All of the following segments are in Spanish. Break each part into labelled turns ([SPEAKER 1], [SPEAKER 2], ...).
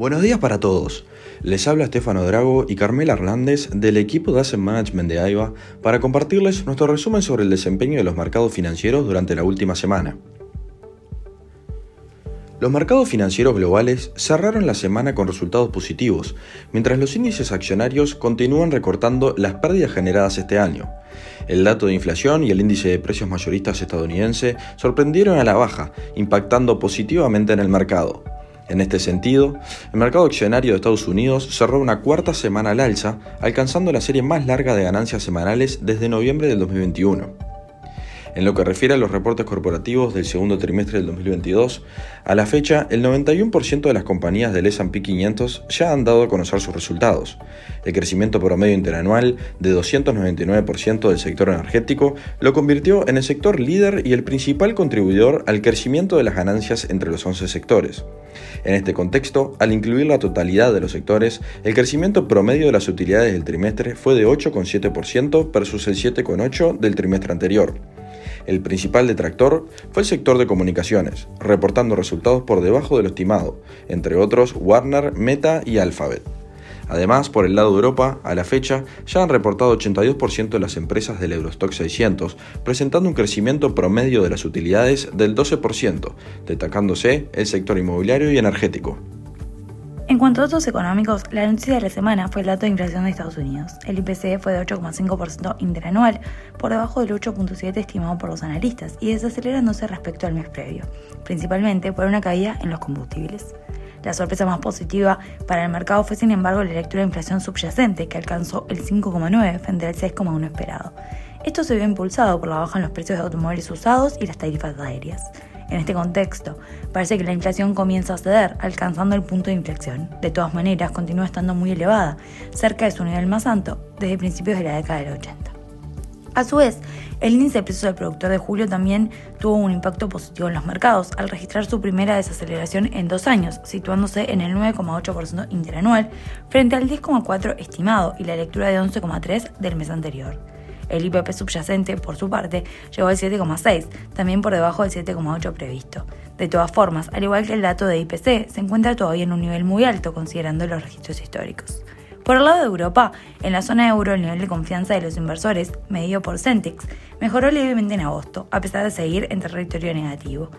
[SPEAKER 1] Buenos días para todos. Les habla Estefano Drago y Carmela Hernández del equipo de Asset Management de AIBA para compartirles nuestro resumen sobre el desempeño de los mercados financieros durante la última semana. Los mercados financieros globales cerraron la semana con resultados positivos, mientras los índices accionarios continúan recortando las pérdidas generadas este año. El dato de inflación y el índice de precios mayoristas estadounidense sorprendieron a la baja, impactando positivamente en el mercado. En este sentido, el mercado accionario de Estados Unidos cerró una cuarta semana al alza, alcanzando la serie más larga de ganancias semanales desde noviembre del 2021. En lo que refiere a los reportes corporativos del segundo trimestre del 2022, a la fecha el 91% de las compañías del S&P 500 ya han dado a conocer sus resultados. El crecimiento promedio interanual de 299% del sector energético lo convirtió en el sector líder y el principal contribuidor al crecimiento de las ganancias entre los 11 sectores. En este contexto, al incluir la totalidad de los sectores, el crecimiento promedio de las utilidades del trimestre fue de 8,7% versus el 7,8% del trimestre anterior. El principal detractor fue el sector de comunicaciones, reportando resultados por debajo de lo estimado, entre otros Warner, Meta y Alphabet. Además, por el lado de Europa, a la fecha, ya han reportado 82% de las empresas del Eurostock 600, presentando un crecimiento promedio de las utilidades del 12%, destacándose el sector inmobiliario y energético.
[SPEAKER 2] En cuanto a datos económicos, la noticia de la semana fue el dato de inflación de Estados Unidos. El IPC fue de 8,5% interanual, por debajo del 8,7% estimado por los analistas y desacelerándose respecto al mes previo, principalmente por una caída en los combustibles. La sorpresa más positiva para el mercado fue, sin embargo, la lectura de inflación subyacente, que alcanzó el 5,9 frente al 6,1 esperado. Esto se vio impulsado por la baja en los precios de automóviles usados y las tarifas aéreas. En este contexto, parece que la inflación comienza a ceder, alcanzando el punto de inflexión. De todas maneras, continúa estando muy elevada, cerca de su nivel más alto desde principios de la década del 80. A su vez, el índice de precios del productor de julio también tuvo un impacto positivo en los mercados, al registrar su primera desaceleración en dos años, situándose en el 9,8% interanual frente al 10,4% estimado y la lectura de 11,3% del mes anterior. El IPP subyacente, por su parte, llegó al 7,6, también por debajo del 7,8 previsto. De todas formas, al igual que el dato de IPC, se encuentra todavía en un nivel muy alto considerando los registros históricos. Por el lado de Europa, en la zona euro el nivel de confianza de los inversores, medido por Centix, mejoró levemente en agosto, a pesar de seguir en territorio negativo,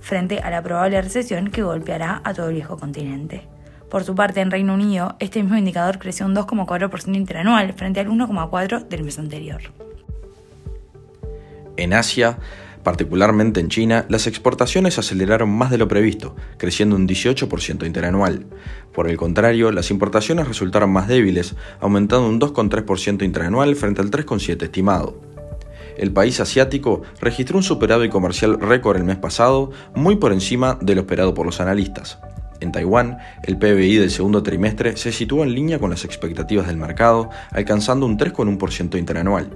[SPEAKER 2] frente a la probable recesión que golpeará a todo el viejo continente. Por su parte, en Reino Unido, este mismo indicador creció un 2,4% interanual frente al 1,4% del mes anterior.
[SPEAKER 1] En Asia, particularmente en China, las exportaciones aceleraron más de lo previsto, creciendo un 18% interanual. Por el contrario, las importaciones resultaron más débiles, aumentando un 2,3% interanual frente al 3,7% estimado. El país asiático registró un superávit comercial récord el mes pasado, muy por encima de lo esperado por los analistas. En Taiwán, el PBI del segundo trimestre se sitúa en línea con las expectativas del mercado, alcanzando un 3,1% interanual.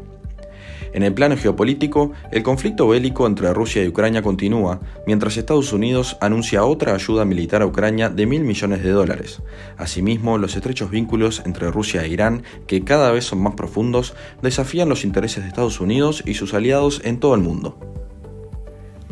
[SPEAKER 1] En el plano geopolítico, el conflicto bélico entre Rusia y Ucrania continúa, mientras Estados Unidos anuncia otra ayuda militar a Ucrania de mil millones de dólares. Asimismo, los estrechos vínculos entre Rusia e Irán, que cada vez son más profundos, desafían los intereses de Estados Unidos y sus aliados en todo el mundo.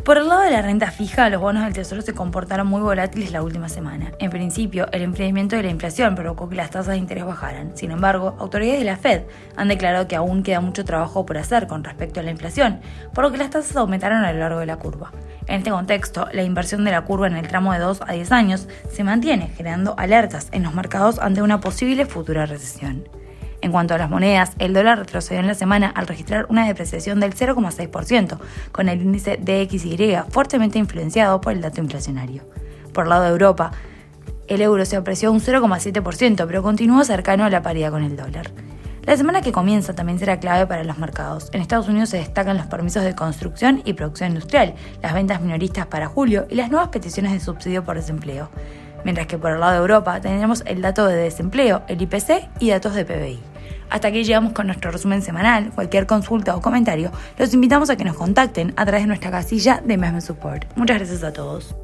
[SPEAKER 2] Por el lado de la renta fija, los bonos del Tesoro se comportaron muy volátiles la última semana. En principio, el enfriamiento de la inflación provocó que las tasas de interés bajaran. Sin embargo, autoridades de la Fed han declarado que aún queda mucho trabajo por hacer con respecto a la inflación, por lo que las tasas aumentaron a lo largo de la curva. En este contexto, la inversión de la curva en el tramo de 2 a 10 años se mantiene, generando alertas en los mercados ante una posible futura recesión. En cuanto a las monedas, el dólar retrocedió en la semana al registrar una depreciación del 0,6%, con el índice DXY fuertemente influenciado por el dato inflacionario. Por lado de Europa, el euro se apreció un 0,7%, pero continúa cercano a la paridad con el dólar. La semana que comienza también será clave para los mercados. En Estados Unidos se destacan los permisos de construcción y producción industrial, las ventas minoristas para julio y las nuevas peticiones de subsidio por desempleo. Mientras que por el lado de Europa tendremos el dato de desempleo, el IPC y datos de PBI. Hasta aquí llegamos con nuestro resumen semanal. Cualquier consulta o comentario, los invitamos a que nos contacten a través de nuestra casilla de Mesme Support. Muchas gracias a todos.